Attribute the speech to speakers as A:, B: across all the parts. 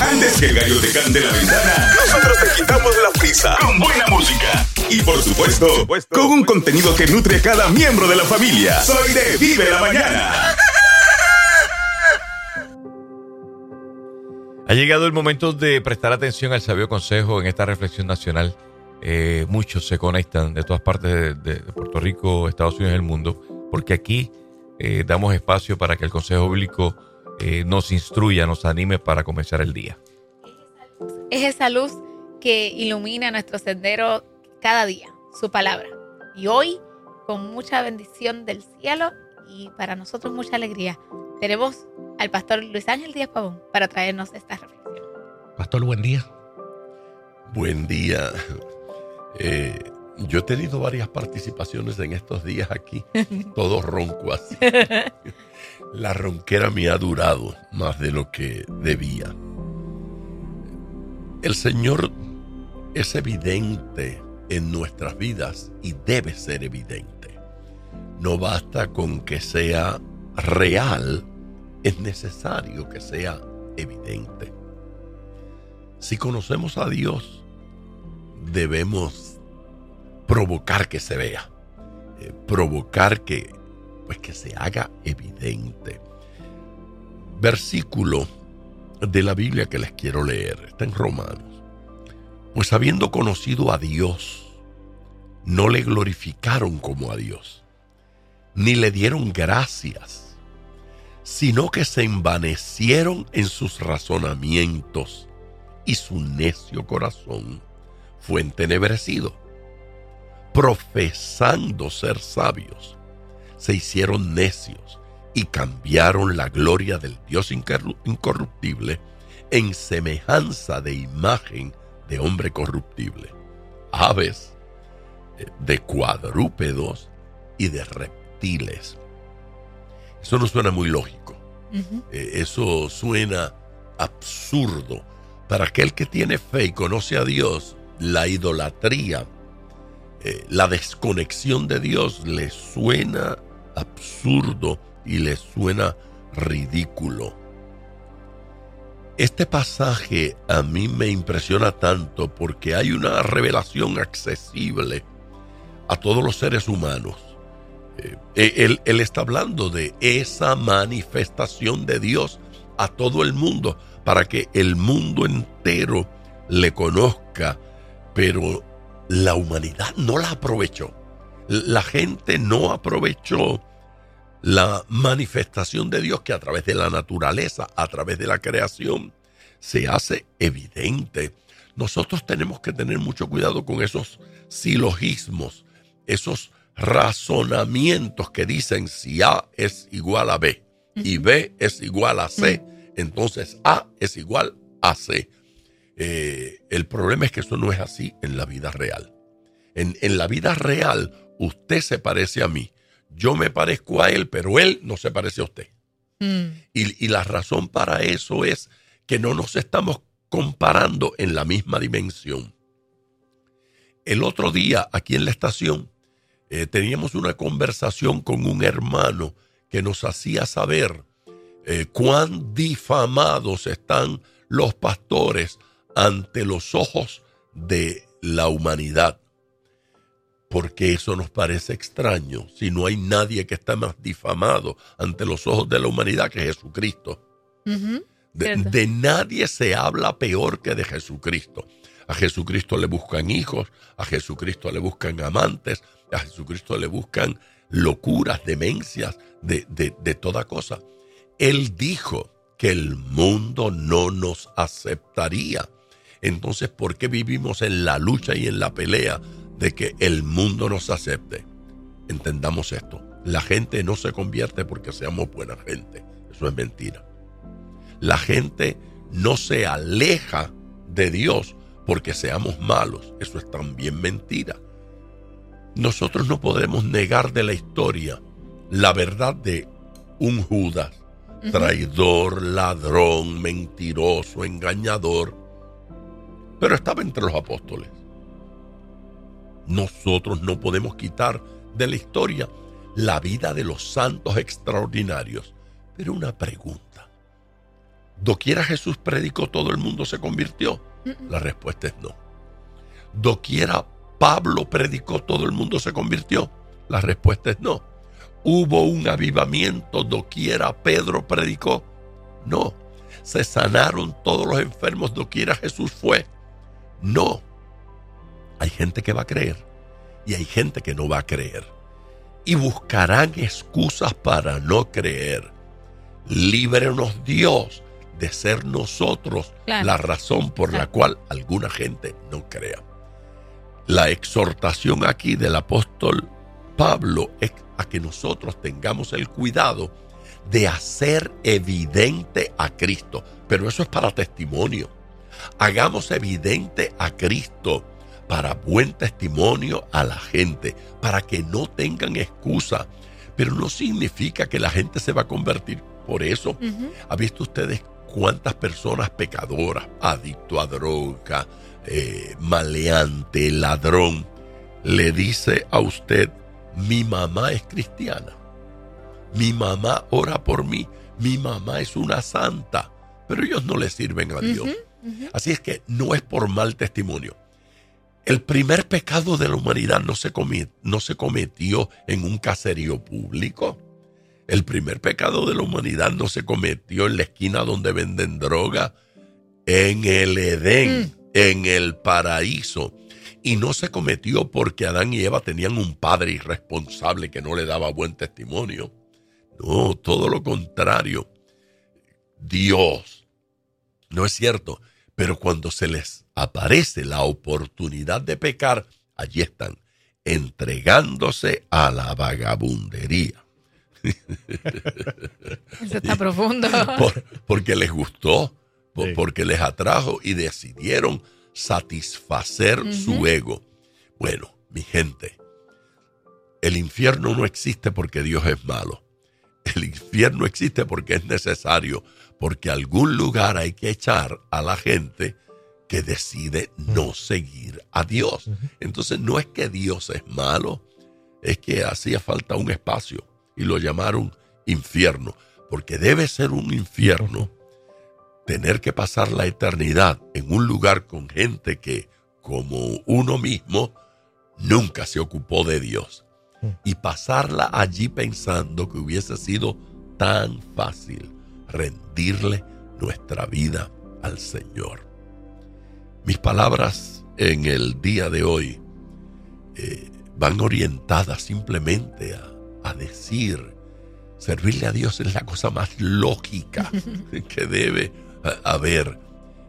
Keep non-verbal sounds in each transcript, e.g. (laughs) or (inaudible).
A: antes que el gallo te cante la ventana, nosotros te quitamos la prisa con buena música. Y por supuesto, con un contenido que nutre a cada miembro de la familia. Soy de Vive la Mañana.
B: Ha llegado el momento de prestar atención al sabio consejo en esta reflexión nacional. Eh, muchos se conectan de todas partes de, Puerto Rico, Estados Unidos y el mundo, porque aquí eh, damos espacio para que el Consejo Bíblico eh, nos instruya, nos anime para comenzar el día.
C: Es esa luz que ilumina nuestro sendero cada día, su palabra. Y hoy, con mucha bendición del cielo y para nosotros mucha alegría, tenemos al pastor Luis Ángel Díaz Pavón para traernos esta reflexión.
D: Pastor, buen día.
E: Buen día. Eh, yo he tenido varias participaciones en estos días aquí, (laughs) todo ronco así. (laughs) La ronquera me ha durado más de lo que debía. El Señor es evidente en nuestras vidas y debe ser evidente. No basta con que sea real, es necesario que sea evidente. Si conocemos a Dios, debemos provocar que se vea, eh, provocar que, pues que se haga evidente. Versículo de la Biblia que les quiero leer, está en Romanos. Pues habiendo conocido a Dios, no le glorificaron como a Dios, ni le dieron gracias, sino que se envanecieron en sus razonamientos y su necio corazón fue entenebrecido. Profesando ser sabios, se hicieron necios y cambiaron la gloria del Dios incorruptible en semejanza de imagen de hombre corruptible, aves, eh, de cuadrúpedos y de reptiles. Eso no suena muy lógico. Eh, eso suena absurdo. Para aquel que tiene fe y conoce a Dios, la idolatría, eh, la desconexión de Dios le suena absurdo y le suena ridículo. Este pasaje a mí me impresiona tanto porque hay una revelación accesible a todos los seres humanos. Eh, él, él, está hablando de esa manifestación de Dios a todo el mundo para que el mundo entero le conozca, pero la humanidad no la aprovechó. La gente no aprovechó la manifestación de Dios que a través de la naturaleza, a través de la creación, se hace evidente. Nosotros tenemos que tener mucho cuidado con esos silogismos, esos razonamientos que dicen si A es igual a B y B es igual a C, entonces A es igual a C. Eh, el problema es que eso no es así en la vida real. En, en la vida real, usted se parece a mí yo me parezco a él, pero él no se parece a usted. Mm. Y, la razón para eso es que no nos estamos comparando en la misma dimensión. El otro día, aquí en la estación, eh, teníamos una conversación con un hermano que nos hacía saber eh, cuán difamados están los pastores ante los ojos de la humanidad porque eso nos parece extraño si no hay nadie que está más difamado ante los ojos de la humanidad que Jesucristo. de, nadie se habla peor que de Jesucristo. A Jesucristo le buscan hijos, a Jesucristo le buscan amantes, a Jesucristo le buscan locuras, demencias, de, de toda cosa. Él dijo que el mundo no nos aceptaría. Entonces, ¿por qué vivimos en la lucha y en la pelea de que el mundo nos acepte. Entendamos esto. La gente no se convierte porque seamos buena gente. Eso es mentira. La gente no se aleja de Dios porque seamos malos. Eso es también mentira. Nosotros no podemos negar de la historia la verdad de un Judas, traidor, ladrón, mentiroso, engañador, pero estaba entre los apóstoles. Nosotros no podemos quitar de la historia la vida de los santos extraordinarios. Pero una pregunta. ¿Doquiera Jesús predicó todo el mundo se convirtió? La respuesta es no. ¿Doquiera Pablo predicó todo el mundo se convirtió? La respuesta es no. ¿Hubo un avivamiento doquiera Pedro predicó? No. ¿Se sanaron todos los enfermos doquiera Jesús fue? No. Hay gente que va a creer y hay gente que no va a creer. Y buscarán excusas para no creer. Líbrenos Dios de ser nosotros la razón por la cual alguna gente no crea. La exhortación aquí del apóstol Pablo es a que nosotros tengamos el cuidado de hacer evidente a Cristo. Pero eso es para testimonio. Hagamos evidente a Cristo para buen testimonio a la gente, para que no tengan excusa. Pero no significa que la gente se va a convertir por eso. ¿Ha visto ustedes cuántas personas pecadoras, adicto a droga, eh, maleante, ladrón, le dice a usted, mi mamá es cristiana, mi mamá ora por mí, mi mamá es una santa, pero ellos no le sirven a Dios. Así es que no es por mal testimonio. El primer pecado de la humanidad no se, no se cometió en un caserío público. El primer pecado de la humanidad no se cometió en la esquina donde venden droga, en el Edén, mm. en el paraíso. Y no se cometió porque Adán y Eva tenían un padre irresponsable que no le daba buen testimonio. No, todo lo contrario. Dios. No es cierto. Pero cuando se les aparece la oportunidad de pecar, allí están, entregándose a la vagabundería. (laughs)
C: Eso está profundo. (laughs)
E: porque les gustó, porque les atrajo y decidieron satisfacer su ego. Bueno, mi gente, el infierno no existe porque Dios es malo. El infierno existe porque es necesario porque algún lugar hay que echar a la gente que decide no seguir a Dios. Entonces no es que Dios es malo, es que hacía falta un espacio y lo llamaron infierno, porque debe ser un infierno tener que pasar la eternidad en un lugar con gente que, como uno mismo, nunca se ocupó de Dios. Y pasarla allí pensando que hubiese sido tan fácil rendirle nuestra vida al Señor. Mis palabras en el día de hoy eh, van orientadas simplemente a, decir, servirle a Dios es la cosa más lógica (laughs) que debe eh, haber.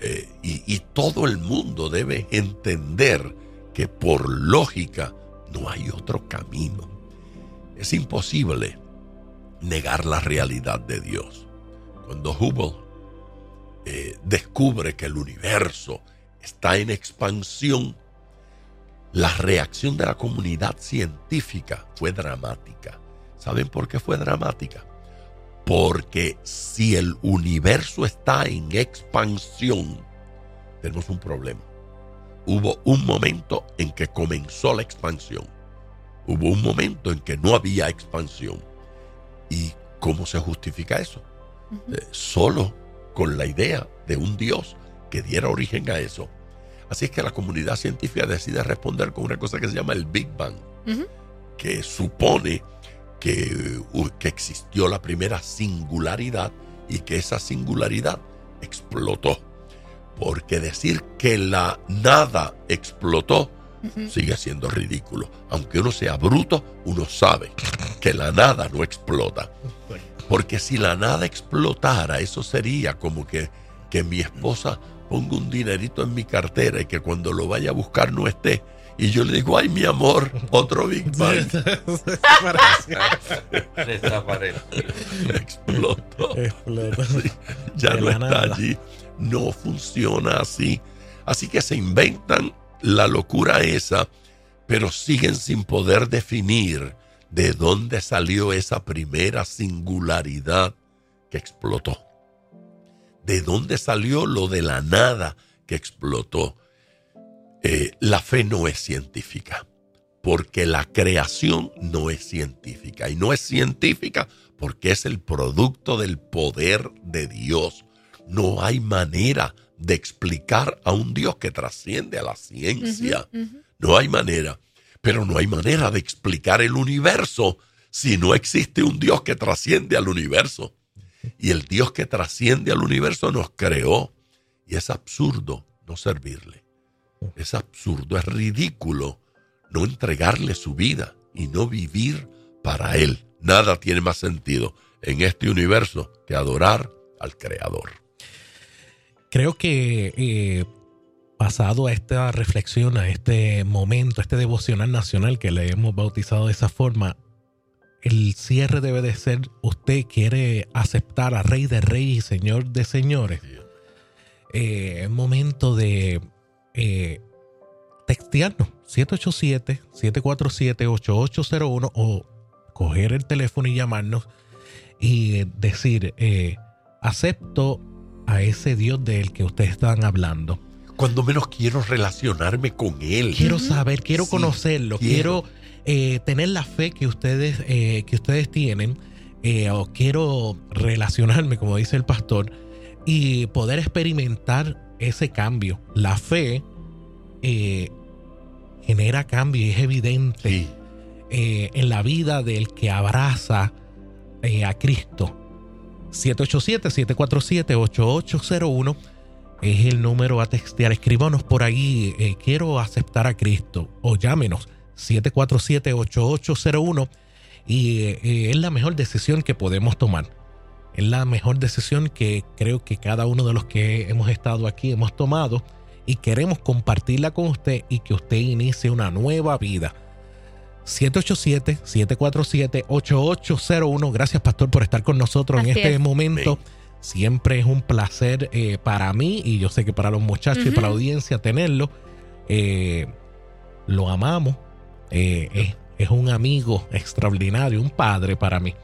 E: Eh, y, y todo el mundo debe entender que por lógica no hay otro camino. Es imposible negar la realidad de Dios cuando Hubble eh, descubre que el universo está en expansión, la reacción de la comunidad científica fue dramática. ¿Saben por qué fue dramática? Porque si el universo está en expansión, tenemos un problema. Hubo un momento en que comenzó la expansión. Hubo un momento en que no había expansión. ¿Y cómo se justifica eso? Eh, solo con la idea de un Dios que diera origen a eso. Así es que la comunidad científica decide responder con una cosa que se llama el Big Bang, que supone que, que existió la primera singularidad y que esa singularidad explotó. Porque decir que la nada explotó sigue siendo ridículo. Aunque uno sea bruto, uno sabe que la nada no explota. Porque si la nada explotara, eso sería como que, que mi esposa ponga un dinerito en mi cartera y que cuando lo vaya a buscar no esté. Y yo le digo, ay, mi amor, otro Big (laughs) Bang. Explotó. ya no está allí. No funciona así. Así que se inventan la locura esa, pero siguen sin poder definir de dónde salió esa primera singularidad que explotó. De dónde salió lo de la nada que explotó. Eh, la fe no es científica, porque la creación no es científica. Y no es científica porque es el producto del poder de Dios. No hay manera de explicar a un Dios que trasciende a la ciencia. No hay manera. Pero no hay manera de explicar el universo si no existe un Dios que trasciende al universo. Y el Dios que trasciende al universo nos creó. Y es absurdo no servirle. Es absurdo, es ridículo no entregarle su vida y no vivir para Él. Nada tiene más sentido en este universo que adorar al Creador.
D: Creo que eh, pasado a esta reflexión, a este momento, a este devocional nacional que le hemos bautizado de esa forma, el cierre debe de ser, usted quiere aceptar a Rey de Reyes y Señor de Señores. Eh, es momento de eh, textearnos 787-747-8801 o coger el teléfono y llamarnos y decir, eh, acepto a ese Dios del que ustedes están hablando.
E: Cuando menos quiero relacionarme con Él.
D: Quiero saber, quiero conocerlo, quiero, eh, tener la fe que ustedes, eh, que ustedes tienen, o quiero relacionarme, como dice el pastor, y poder experimentar ese cambio. La fe genera cambio y es evidente eh, en la vida del que abraza eh, a Cristo. 787-747-8801 es el número a textear. Escríbanos por ahí, eh, quiero aceptar a Cristo o llámenos 747-8801 y es la mejor decisión que podemos tomar. Es la mejor decisión que creo que cada uno de los que hemos estado aquí hemos tomado y queremos compartirla con usted y que usted inicie una nueva vida. 787-747-8801. Gracias, Pastor, por estar con nosotros en este momento. Siempre es un placer eh, para mí y yo sé que para los muchachos y para la audiencia tenerlo. Eh, lo amamos. Eh, es, es, un amigo extraordinario, un padre para mí.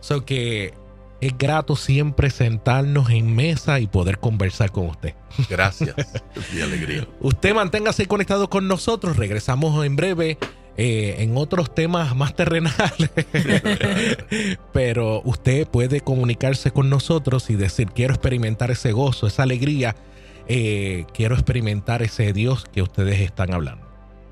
D: So que es grato siempre sentarnos en mesa y poder conversar con usted.
E: Gracias. (laughs) Mi alegría.
D: Usted manténgase conectado con nosotros. Regresamos en breve. Eh, en otros temas más terrenales. (laughs) Pero usted puede comunicarse con nosotros y decir, quiero experimentar ese gozo, esa alegría, eh, quiero experimentar ese Dios que ustedes están hablando.